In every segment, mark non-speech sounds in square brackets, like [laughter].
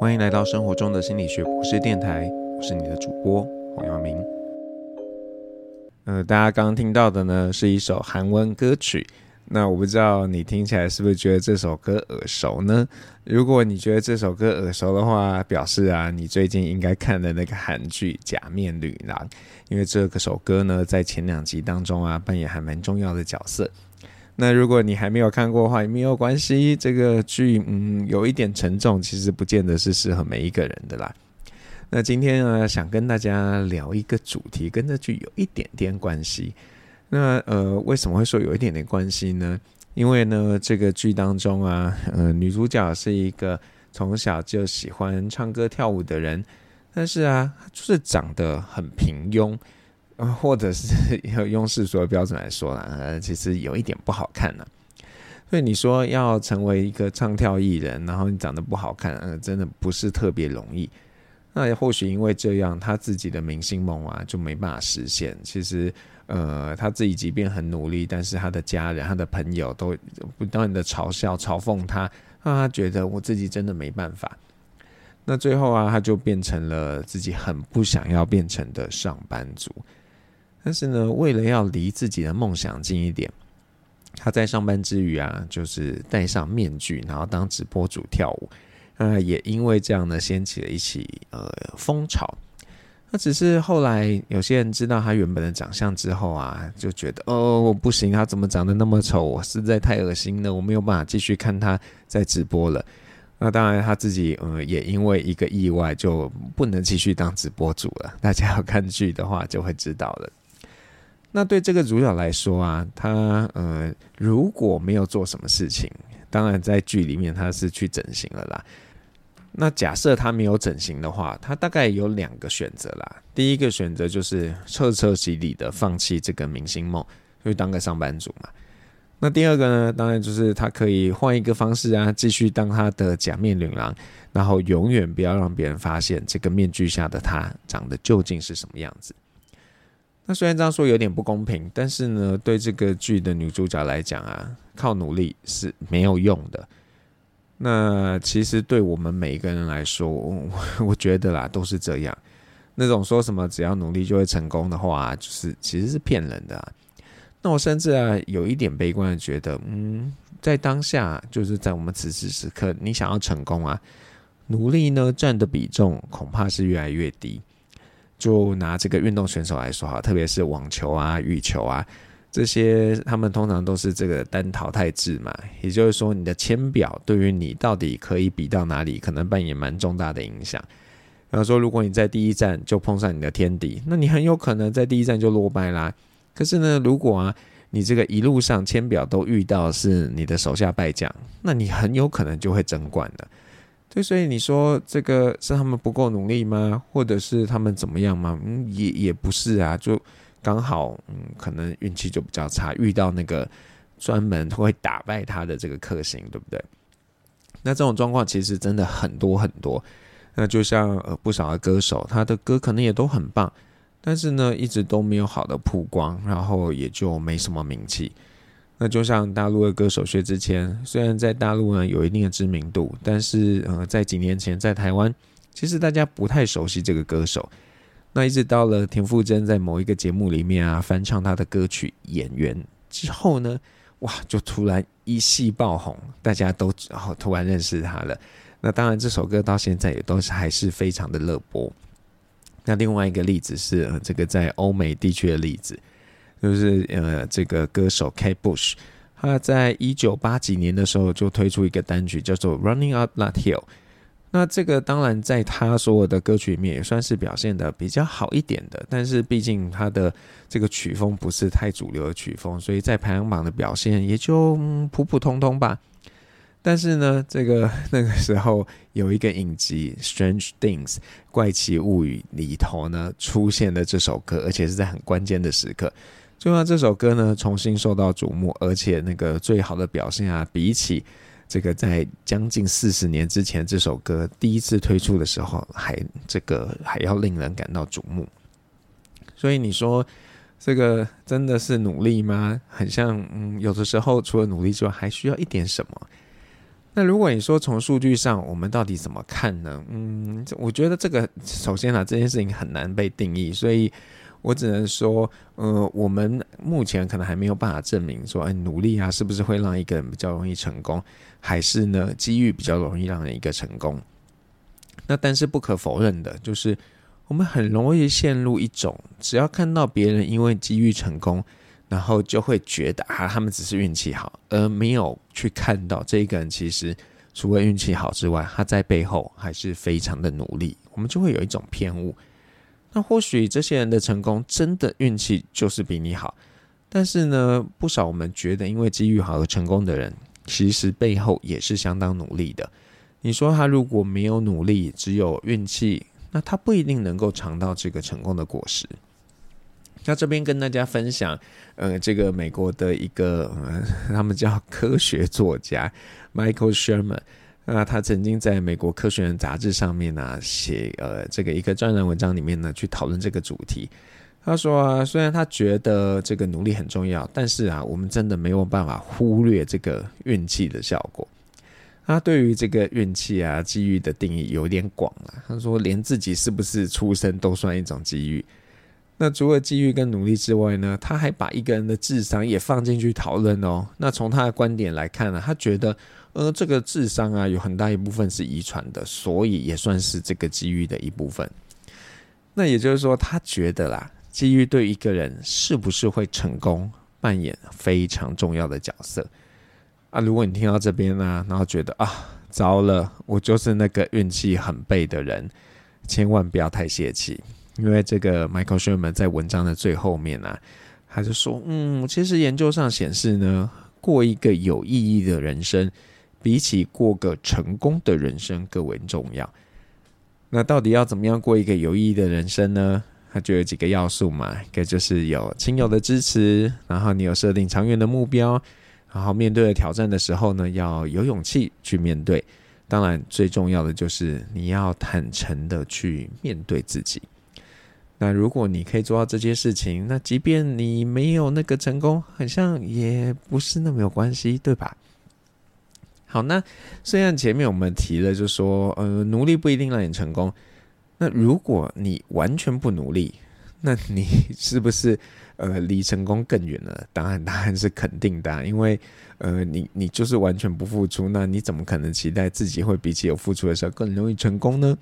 欢迎来到生活中的心理学博士电台，我是你的主播黄耀明。呃，大家刚刚听到的呢是一首韩文歌曲，那我不知道你听起来是不是觉得这首歌耳熟呢？如果你觉得这首歌耳熟的话，表示啊你最近应该看的那个韩剧《假面女郎》，因为这个首歌呢在前两集当中啊扮演还蛮重要的角色。那如果你还没有看过的话，也没有关系。这个剧，嗯，有一点沉重，其实不见得是适合每一个人的啦。那今天呢，想跟大家聊一个主题，跟这剧有一点点关系。那呃，为什么会说有一点点关系呢？因为呢，这个剧当中啊，呃，女主角是一个从小就喜欢唱歌跳舞的人，但是啊，就是长得很平庸。或者是 [laughs] 要用世俗的标准来说啦，呃，其实有一点不好看呢。所以你说要成为一个唱跳艺人，然后你长得不好看，呃，真的不是特别容易。那或许因为这样，他自己的明星梦啊就没办法实现。其实，呃，他自己即便很努力，但是他的家人、他的朋友都不断的嘲笑、嘲讽他，让他觉得我自己真的没办法。那最后啊，他就变成了自己很不想要变成的上班族。但是呢，为了要离自己的梦想近一点，他在上班之余啊，就是戴上面具，然后当直播主跳舞。呃，也因为这样呢，掀起了一起呃风潮。那只是后来有些人知道他原本的长相之后啊，就觉得哦，我不行，他怎么长得那么丑？我实在太恶心了，我没有办法继续看他在直播了。那当然他自己呃也因为一个意外就不能继续当直播主了。大家要看剧的话就会知道了。那对这个主角来说啊，他呃如果没有做什么事情，当然在剧里面他是去整形了啦。那假设他没有整形的话，他大概有两个选择啦。第一个选择就是彻彻底底的放弃这个明星梦，就当个上班族嘛。那第二个呢，当然就是他可以换一个方式啊，继续当他的假面女郎，然后永远不要让别人发现这个面具下的他长得究竟是什么样子。那虽然这样说有点不公平，但是呢，对这个剧的女主角来讲啊，靠努力是没有用的。那其实对我们每一个人来说，我 [laughs] 觉得啦，都是这样。那种说什么只要努力就会成功的话，就是其实是骗人的。那我甚至啊，有一点悲观的觉得，嗯，在当下，就是在我们此时此刻，你想要成功啊，努力呢占的比重恐怕是越来越低。就拿这个运动选手来说哈，特别是网球啊、羽球啊这些，他们通常都是这个单淘汰制嘛。也就是说，你的签表对于你到底可以比到哪里，可能扮演蛮重大的影响。然后说，如果你在第一站就碰上你的天敌，那你很有可能在第一站就落败啦。可是呢，如果啊你这个一路上签表都遇到是你的手下败将，那你很有可能就会争冠了。对，所以你说这个是他们不够努力吗？或者是他们怎么样吗？嗯，也也不是啊，就刚好，嗯，可能运气就比较差，遇到那个专门会打败他的这个克星，对不对？那这种状况其实真的很多很多。那就像呃不少的歌手，他的歌可能也都很棒，但是呢，一直都没有好的曝光，然后也就没什么名气。那就像大陆的歌手薛之谦，虽然在大陆呢有一定的知名度，但是呃，在几年前在台湾，其实大家不太熟悉这个歌手。那一直到了田馥甄在某一个节目里面啊翻唱他的歌曲《演员》之后呢，哇，就突然一戏爆红，大家都然后突然认识他了。那当然这首歌到现在也都是还是非常的热播。那另外一个例子是，呃，这个在欧美地区的例子。就是呃，这个歌手 Kate Bush，他在一九八几年的时候就推出一个单曲叫做《Running Up That Hill》。那这个当然在他所有的歌曲里面也算是表现得比较好一点的，但是毕竟他的这个曲风不是太主流的曲风，所以在排行榜的表现也就、普普通通吧。但是呢，这个那个时候有一个影集《Strange Things》怪奇物语里头呢出现了这首歌，而且是在很关键的时刻。就让这首歌呢重新受到瞩目，而且那个最好的表现啊，比起这个在将近四十年之前这首歌第一次推出的时候，还这个还要令人感到瞩目。所以你说这个真的是努力吗？很像，嗯，有的时候除了努力之外，还需要一点什么。那如果你说从数据上，我们到底怎么看呢？嗯，我觉得这个首先啊，这件事情很难被定义，所以我只能说，呃，我们目前可能还没有办法证明说，哎，努力啊，是不是会让一个人比较容易成功，还是呢，机遇比较容易让人一个成功？那但是不可否认的就是，我们很容易陷入一种，只要看到别人因为机遇成功。然后就会觉得啊，他们只是运气好，而没有去看到这一个人其实除了运气好之外，他在背后还是非常的努力。我们就会有一种偏误。那或许这些人的成功真的运气就是比你好，但是呢，不少我们觉得因为机遇好而成功的人，其实背后也是相当努力的。你说他如果没有努力，只有运气，那他不一定能够尝到这个成功的果实。那这边跟大家分享，呃，这个美国的一个，呃，他们叫科学作家 Michael Shermer，那他曾经在美国科学人杂志上面呢，啊，写呃这个一个专栏文章里面呢，去讨论这个主题。他说啊，虽然他觉得这个努力很重要，但是啊，我们真的没有办法忽略这个运气的效果。他对于这个运气啊、机遇的定义有点广了。他说，连自己是不是出生都算一种机遇。那除了机遇跟努力之外呢，他还把一个人的智商也放进去讨论哦。那从他的观点来看呢，他觉得，呃，这个智商啊，有很大一部分是遗传的，所以也算是这个机遇的一部分。那也就是说，他觉得啦，机遇对一个人是不是会成功，扮演非常重要的角色啊。如果你听到这边呢，然后觉得啊，糟了，我就是那个运气很背的人，千万不要太泄气。因为这个 Michael Shermer 在文章的最后面呢、啊，他就说：“嗯，其实研究上显示呢，过一个有意义的人生，比起过个成功的人生更为重要。那到底要怎么样过一个有意义的人生呢？他就有几个要素嘛，一个就是有亲友的支持，然后你有设定长远的目标，然后面对挑战的时候呢，要有勇气去面对。当然，最重要的就是你要坦诚的去面对自己。”那如果你可以做到这些事情，那即便你没有那个成功，好像也不是那么有关系，对吧？好，那虽然前面我们提了，就说呃，努力不一定让你成功。那如果你完全不努力，那你是不是呃离成功更远了？当然，答案是肯定的，因为呃，你你就是完全不付出，那你怎么可能期待自己会比起有付出的时候更容易成功呢？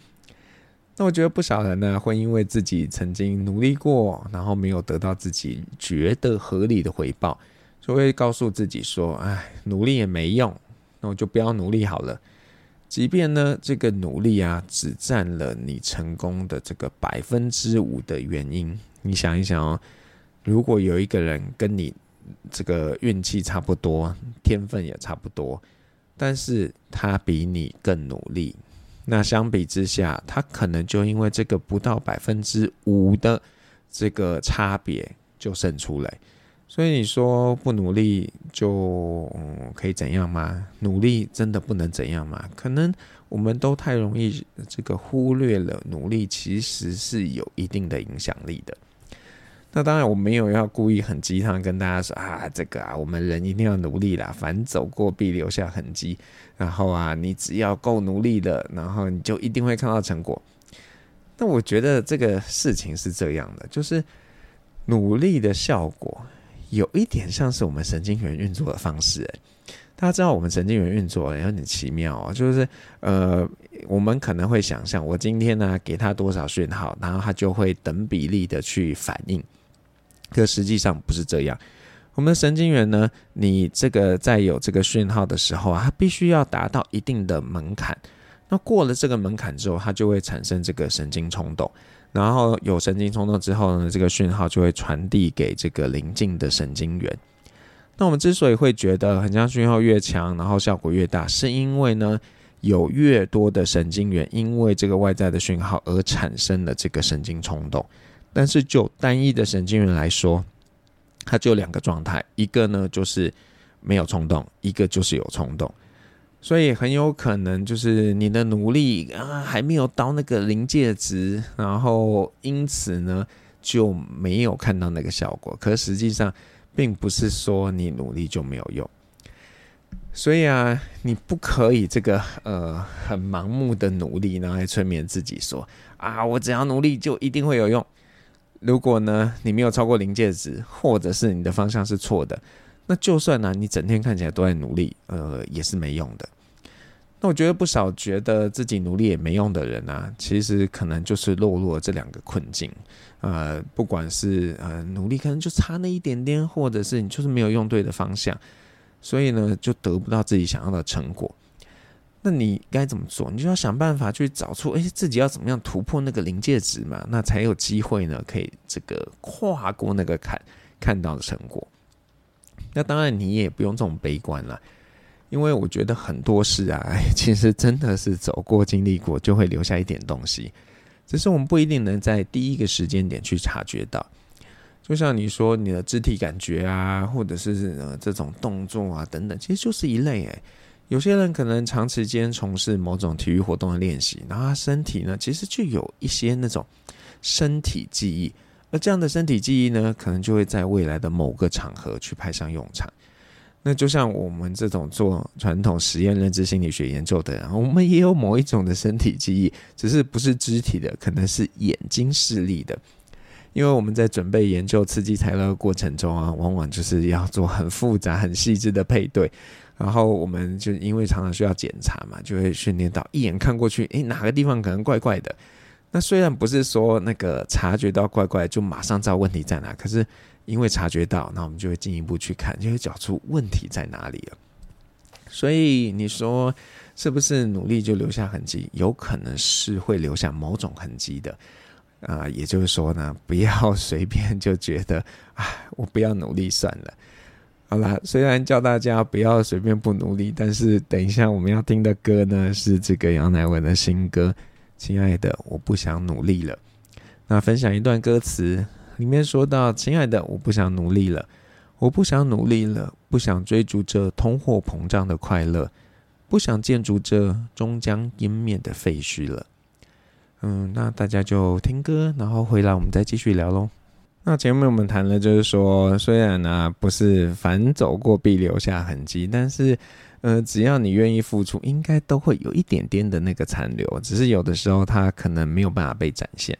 那我觉得不少人呢，会因为自己曾经努力过，然后没有得到自己觉得合理的回报，就会告诉自己说：“哎，努力也没用，那我就不要努力好了。”即便呢，这个努力啊，只占了你成功的这个百分之五的原因。你想一想哦，如果有一个人跟你这个运气差不多，天分也差不多，但是他比你更努力。那相比之下，他可能就因为这个不到百分之五的这个差别就胜出来。所以你说不努力就可以怎样吗？努力真的不能怎样吗？可能我们都太容易这个忽略了努力其实是有一定的影响力的。那当然，我没有要故意很鸡汤跟大家说啊，这个啊，我们人一定要努力啦，凡走过必留下痕迹。然后啊，你只要够努力的，然后你就一定会看到成果。那我觉得这个事情是这样的，就是努力的效果有一点像是我们神经元运作的方式。诶，大家知道我们神经元运作有点奇妙哦，就是呃，我们可能会想象，我今天呢给他多少讯号，然后他就会等比例的去反应。可实际上不是这样，我们的神经元呢，你这个在有这个讯号的时候啊，它必须要达到一定的门槛。那过了这个门槛之后，它就会产生这个神经冲动。然后有神经冲动之后呢，这个讯号就会传递给这个邻近的神经元。那我们之所以会觉得很像讯号越强，然后效果越大，是因为呢，有越多的神经元因为这个外在的讯号而产生了这个神经冲动。但是就单一的神经元来说，它就两个状态，一个呢就是没有冲动，一个就是有冲动，所以很有可能就是你的努力啊还没有到那个临界值，然后因此呢就没有看到那个效果。可实际上并不是说你努力就没有用。所以啊，你不可以这个呃很盲目的努力，然后来催眠自己说啊，我只要努力就一定会有用。如果呢你没有超过临界值，或者是你的方向是错的，那就算呢你整天看起来都在努力，呃也是没用的。那我觉得不少觉得自己努力也没用的人啊，其实可能就是落入了这两个困境。呃，不管是呃努力可能就差那一点点，或者是你就是没有用对的方向。所以呢，就得不到自己想要的成果。那你该怎么做？你就要想办法去找出，哎，自己要怎么样突破那个临界值嘛？那才有机会呢，可以这个跨过那个坎，看到的成果。那当然，你也不用这种悲观了，因为我觉得很多事啊，哎，[laughs] 其实真的是走过、经历过，就会留下一点东西，只是我们不一定能在第一个时间点去察觉到。就像你说你的肢体感觉啊，或者是呃这种动作啊等等，其实就是一类诶。有些人可能长时间从事某种体育活动的练习，然后他身体呢其实就有一些那种身体记忆，而这样的身体记忆呢，可能就会在未来的某个场合去派上用场。那就像我们这种做传统实验认知心理学研究的人，我们也有某一种的身体记忆，只是不是肢体的，可能是眼睛视力的。因为我们在准备研究刺激材料的过程中啊，往往就是要做很复杂、很细致的配对，然后我们就因为常常需要检查嘛，就会训练到一眼看过去，诶，哪个地方可能怪怪的。那虽然不是说那个察觉到怪怪就马上知道问题在哪，可是因为察觉到，那我们就会进一步去看，就会找出问题在哪里了。所以你说是不是努力就留下痕迹？有可能是会留下某种痕迹的。啊、也就是说呢，不要随便就觉得，啊，我不要努力算了。好啦，虽然叫大家不要随便不努力，但是等一下我们要听的歌呢，是这个杨乃文的新歌《亲爱的，我不想努力了》。那分享一段歌词，里面说到：“亲爱的，我不想努力了，我不想努力了，不想追逐着通货膨胀的快乐，不想建筑着终将湮灭的废墟了。”嗯，那大家就听歌，然后回来我们再继续聊喽。那前面我们谈了，就是说，虽然呢、不是凡走过必留下痕迹，但是呃，只要你愿意付出，应该都会有一点点的那个残留，只是有的时候它可能没有办法被展现。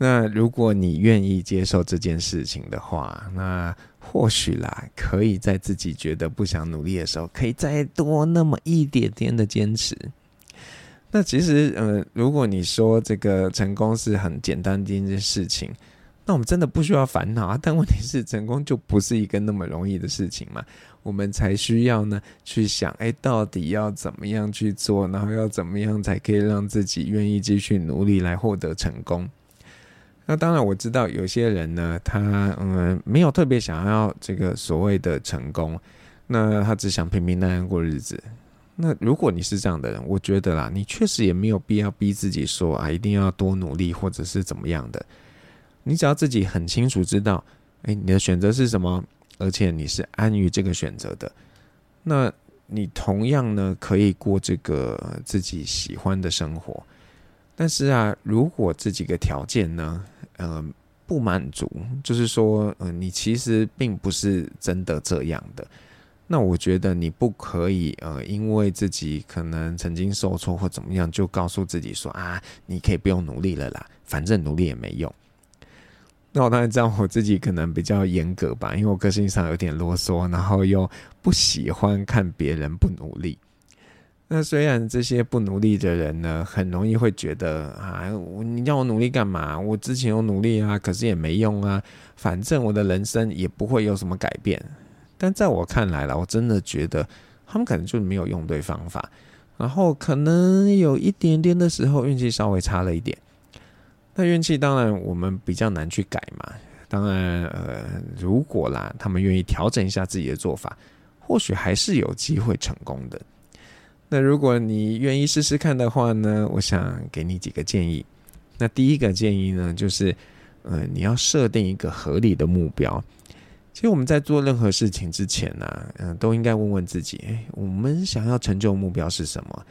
那如果你愿意接受这件事情的话，那或许啦，可以在自己觉得不想努力的时候，可以再多那么一点点的坚持。那其实，呃，如果你说这个成功是很简单的一件事情，那我们真的不需要烦恼啊。但问题是，成功就不是一个那么容易的事情嘛。我们才需要呢去想，哎，到底要怎么样去做，然后要怎么样才可以让自己愿意继续努力来获得成功。那当然，我知道有些人呢，他嗯没有特别想要这个所谓的成功，那他只想平平淡淡过日子。那如果你是这样的人，我觉得啦，你确实也没有必要逼自己说啊，一定要多努力或者是怎么样的。你只要自己很清楚知道，哎，你的选择是什么，而且你是安于这个选择的，那你同样呢可以过这个自己喜欢的生活。但是啊，如果这几个条件呢，呃，不满足，就是说，嗯、呃，你其实并不是真的这样的。那我觉得你不可以，呃，因为自己可能曾经受挫或怎么样，就告诉自己说啊，你可以不用努力了啦，反正努力也没用。那我当然知道我自己可能比较严格吧，因为我个性上有点啰嗦，然后又不喜欢看别人不努力。那虽然这些不努力的人呢，很容易会觉得啊，你叫我努力干嘛？我之前有努力啊，可是也没用啊，反正我的人生也不会有什么改变。但在我看来啦，我真的觉得他们可能就没有用对方法，然后可能有一点点的时候运气稍微差了一点。那运气当然我们比较难去改嘛。当然，呃，如果啦，他们愿意调整一下自己的做法，或许还是有机会成功的。那如果你愿意试试看的话呢，我想给你几个建议。那第一个建议呢，就是呃，你要设定一个合理的目标。其实我们在做任何事情之前呢、嗯，都应该问问自己，诶，我们想要成就目标是什么？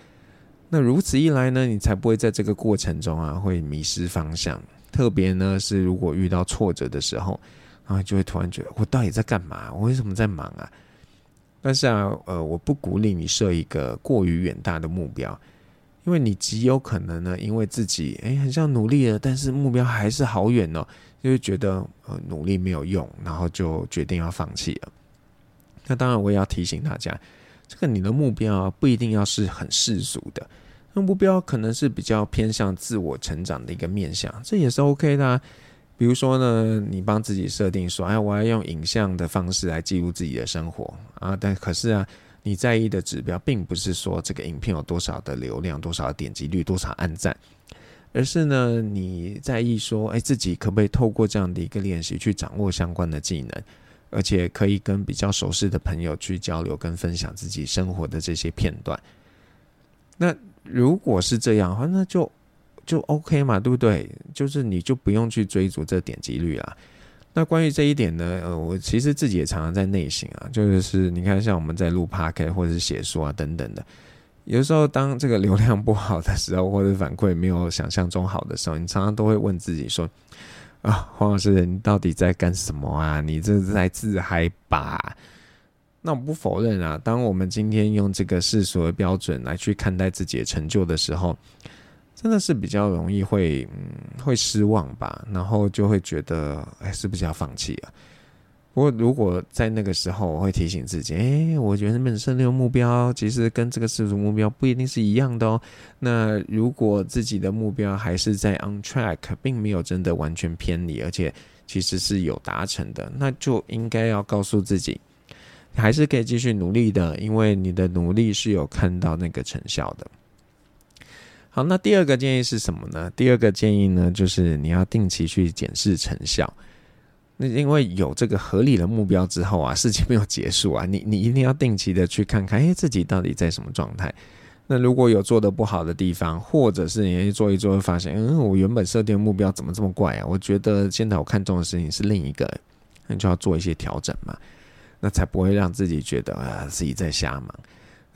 那如此一来呢，你才不会在这个过程中啊，会迷失方向。特别呢，是如果遇到挫折的时候，啊，就会突然觉得我到底在干嘛？我为什么在忙啊？但是啊，呃，我不鼓励你设一个过于远大的目标，因为你极有可能呢，因为自己诶很想努力了，但是目标还是好远哦，就会觉得呃努力没有用，然后就决定要放弃了。那当然，我也要提醒大家，这个你的目标啊，不一定要是很世俗的。那目标可能是比较偏向自我成长的一个面向，这也是 OK 的啊。比如说呢，你帮自己设定说，哎，我要用影像的方式来记录自己的生活啊。但可是啊，你在意的指标并不是说这个影片有多少的流量、多少点击率、多少按赞，而是呢，你在意说，哎，自己可不可以透过这样的一个练习去掌握相关的技能，而且可以跟比较熟悉的朋友去交流跟分享自己生活的这些片段。那如果是这样的话，那就就 OK 嘛，对不对？就是你就不用去追逐这点击率啦。那关于这一点呢，呃，我其实自己也常常在内省啊，就是你看，像我们在录 Podcast 或者是写书啊等等的，有时候当这个流量不好的时候，或者反馈没有想象中好的时候，你常常都会问自己说：啊，黄老师，你到底在干什么啊？你这是在自嗨吧？那我不否认啊，当我们今天用这个世俗的标准来去看待自己的成就的时候，真的是比较容易会嗯会失望吧，然后就会觉得哎，是不是要放弃啊？不过如果在那个时候，我会提醒自己，哎，我觉得本身那个目标其实跟这个世俗目标不一定是一样的哦。那如果自己的目标还是在 on track，并没有真的完全偏离，而且其实是有达成的，那就应该要告诉自己。还是可以继续努力的，因为你的努力是有看到那个成效的。好，那第二个建议是什么呢？第二个建议呢，就是你要定期去检视成效。那因为有这个合理的目标之后啊，事情没有结束啊，你你一定要定期的去看看，哎，自己到底在什么状态。那如果有做得不好的地方，或者是你做一做会发现，嗯，我原本设定的目标怎么这么怪啊？我觉得现在我看中的事情是另一个，那就要做一些调整嘛。那才不会让自己觉得啊，自己在瞎忙。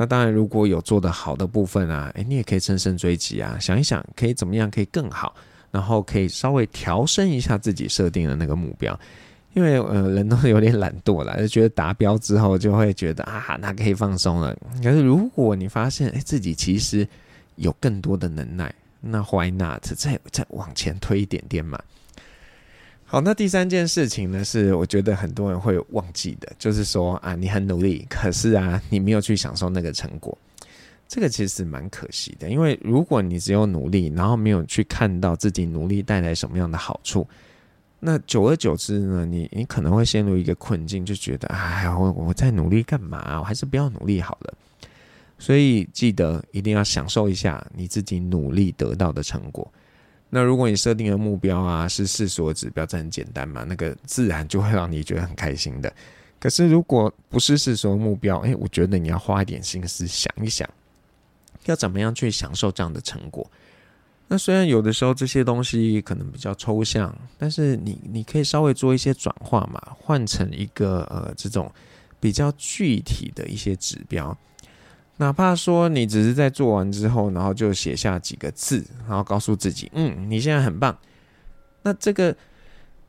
那当然，如果有做得好的部分啊，诶，你也可以乘胜追击啊，想一想可以怎么样可以更好，然后可以稍微调升一下自己设定的那个目标。因为呃，人都有点懒惰啦，就觉得达标之后就会觉得啊，那可以放松了。可是如果你发现诶，自己其实有更多的能耐，那 why not 再再往前推一点点嘛？好，那第三件事情呢，是我觉得很多人会忘记的，就是说啊，你很努力，可是啊，你没有去享受那个成果，这个其实蛮可惜的。因为如果你只有努力，然后没有去看到自己努力带来什么样的好处，那久而久之呢，你你可能会陷入一个困境，就觉得哎，我我在努力干嘛？我还是不要努力好了。所以记得一定要享受一下你自己努力得到的成果。那如果你设定的目标啊是世俗的指标，这很简单嘛，那个自然就会让你觉得很开心的。可是如果不是世俗的目标，哎，我觉得你要花一点心思想一想，要怎么样去享受这样的成果。那虽然有的时候这些东西可能比较抽象，但是你你可以稍微做一些转化嘛，换成一个呃这种比较具体的一些指标。哪怕说你只是在做完之后，然后就写下几个字，然后告诉自己，嗯，你现在很棒。那这个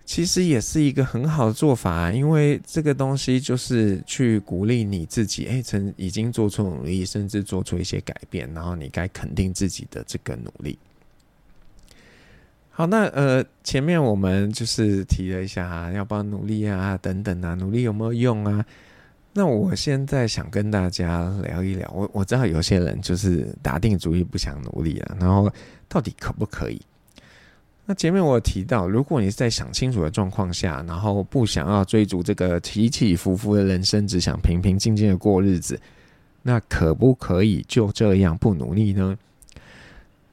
其实也是一个很好的做法，因为这个东西就是去鼓励你自己，哎，曾已经做出努力，甚至做出一些改变，然后你该肯定自己的这个努力。好，那呃，前面我们就是提了一下啊，要不要努力啊，等等啊，努力有没有用啊？那我现在想跟大家聊一聊，我我知道有些人就是打定主意不想努力了，然后到底可不可以？那前面我有提到，如果你是在想清楚的状况下，然后不想要追逐这个起起伏伏的人生，只想平平静静的过日子，那可不可以就这样不努力呢？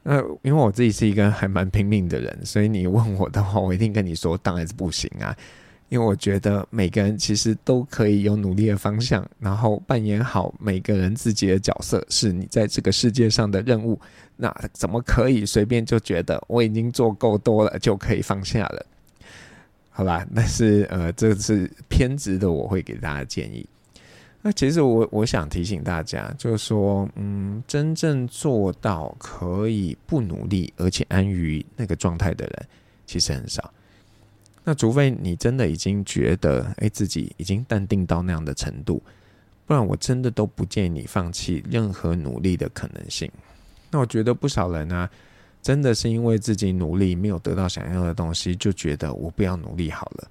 那因为我自己是一个还蛮拼命的人，所以你问我的话，我一定跟你说，当然是不行啊。因为我觉得每个人其实都可以有努力的方向，然后扮演好每个人自己的角色，是你在这个世界上的任务。那怎么可以随便就觉得我已经做够多了就可以放下了？好吧，但是呃，这是偏执的，我会给大家建议。那其实我我想提醒大家，就是说，嗯，真正做到可以不努力而且安于那个状态的人，其实很少。那除非你真的已经觉得，哎，自己已经淡定到那样的程度，不然我真的都不建议你放弃任何努力的可能性。那我觉得不少人啊，真的是因为自己努力没有得到想要的东西，就觉得我不要努力好了。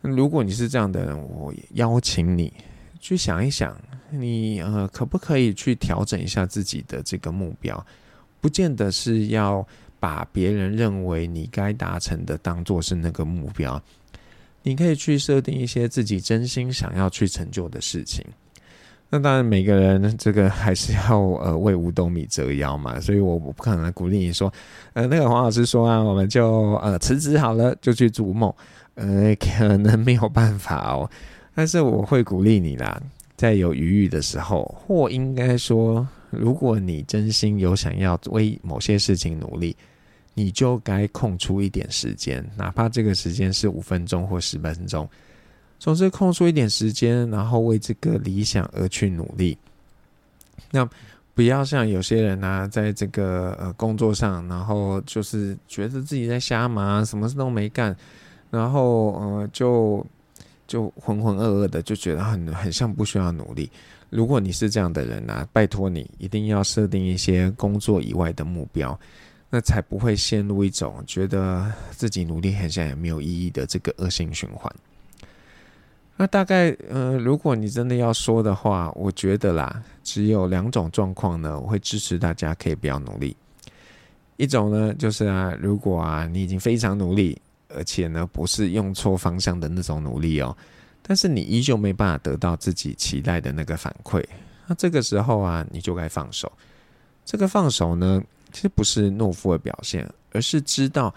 如果你是这样的人，我邀请你去想一想，你呃可不可以去调整一下自己的这个目标？不见得是要把别人认为你该达成的当做是那个目标，你可以去设定一些自己真心想要去成就的事情。那当然，每个人这个还是要呃为五斗米折腰嘛，所以我不可能鼓励你说，呃，那个黄老师说啊，我们就呃辞职好了，就去逐梦，呃，可能没有办法哦。但是我会鼓励你啦，在有余裕的时候，或应该说，如果你真心有想要为某些事情努力，你就该空出一点时间，哪怕这个时间是五分钟或十分钟。总是空出一点时间，然后为这个理想而去努力。那不要像有些人啊，在这个呃工作上，然后就是觉得自己在瞎忙，什么事都没干，然后呃就就浑浑噩噩的，就觉得很很像不需要努力。如果你是这样的人啊，拜托你一定要设定一些工作以外的目标，那才不会陷入一种觉得自己努力很像也没有意义的这个恶性循环。那大概，呃，如果你真的要说的话，我觉得啦，只有两种状况呢，我会支持大家可以不要努力。一种呢，就是啊，如果啊，你已经非常努力，而且呢，不是用错方向的那种努力哦，但是你依旧没办法得到自己期待的那个反馈，那这个时候啊，你就该放手。这个放手呢，其实不是懦夫的表现，而是知道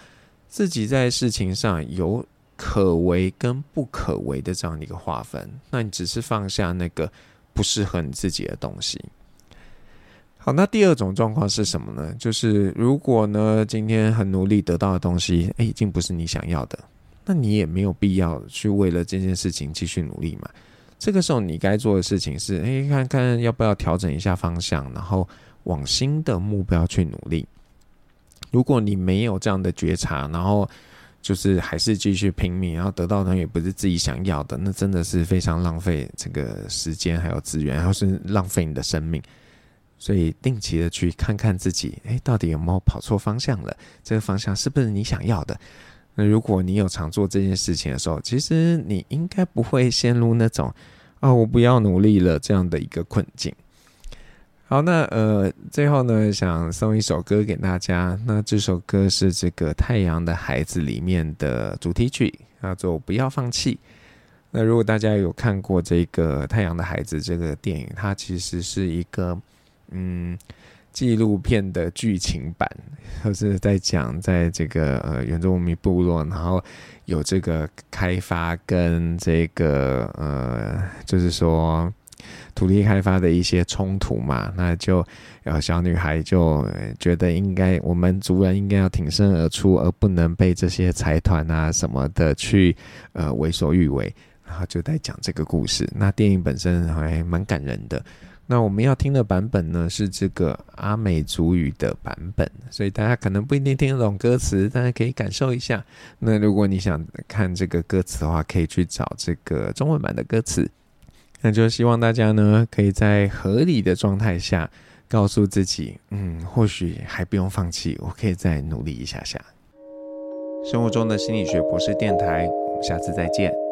自己在事情上有。可为跟不可为的这样的一个划分，那你只是放下那个不适合你自己的东西。好，那第二种状况是什么呢？就是如果呢，今天很努力得到的东西，诶，已经不是你想要的，那你也没有必要去为了这件事情继续努力嘛。这个时候你该做的事情是，诶，看看要不要调整一下方向，然后往新的目标去努力。如果你没有这样的觉察，然后就是还是继续拼命，然后得到的也不是自己想要的，那真的是非常浪费这个时间还有资源，然后是浪费你的生命。所以定期的去看看自己，诶，到底有没有跑错方向了？这个方向是不是你想要的？那如果你有常做这件事情的时候，其实你应该不会陷入那种啊、我不要努力了这样的一个困境。好，那呃，最后呢，想送一首歌给大家。那这首歌是这个《太阳的孩子》里面的主题曲，叫做《不要放弃》。那如果大家有看过这个《太阳的孩子》这个电影，它其实是一个嗯纪录片的剧情版，[laughs] 就是在讲在这个呃原住民部落，然后有这个开发跟这个呃，就是说。土地开发的一些冲突嘛，那就呃小女孩就觉得应该我们族人应该要挺身而出，而不能被这些财团啊什么的去呃为所欲为，然后就在讲这个故事。那电影本身还蛮感人的。那我们要听的版本呢是这个阿美族语的版本，所以大家可能不一定听得懂歌词，大家可以感受一下。那如果你想看这个歌词的话，可以去找这个中文版的歌词。那就希望大家呢，可以在合理的状态下，告诉自己，嗯，或许还不用放弃，我可以再努力一下下。生活中的心理学博士电台，我们下次再见。